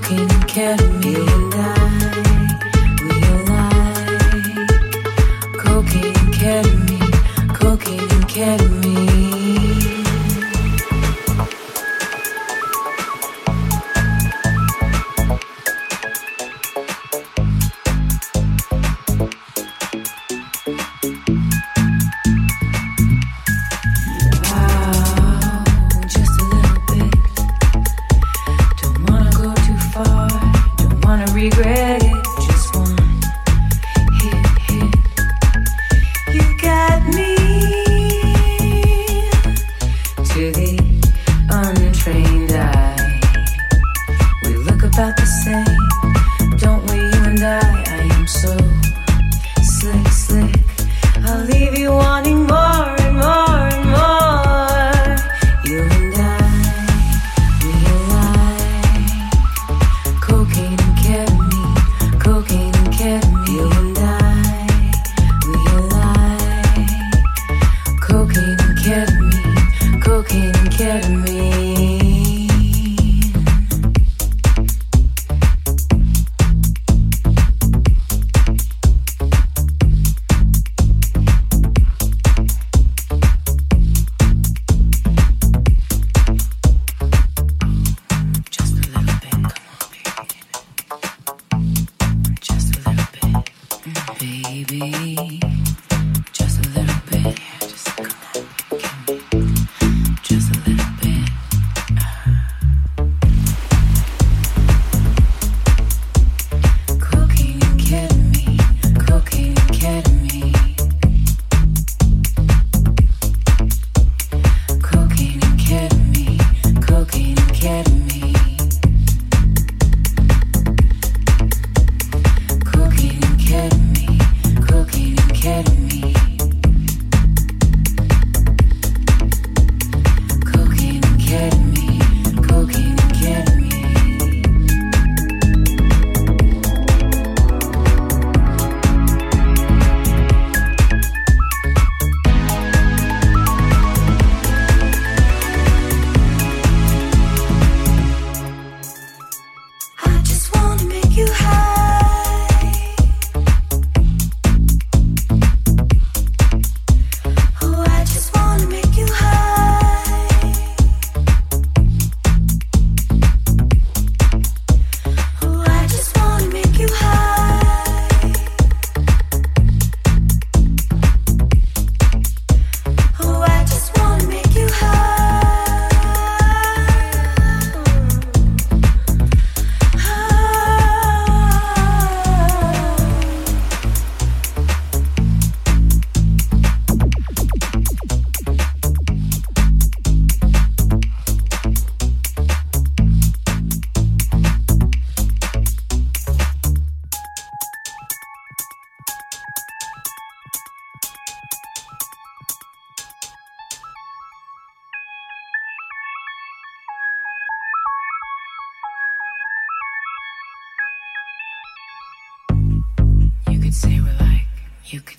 ketamine, cocaine and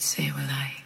say we're like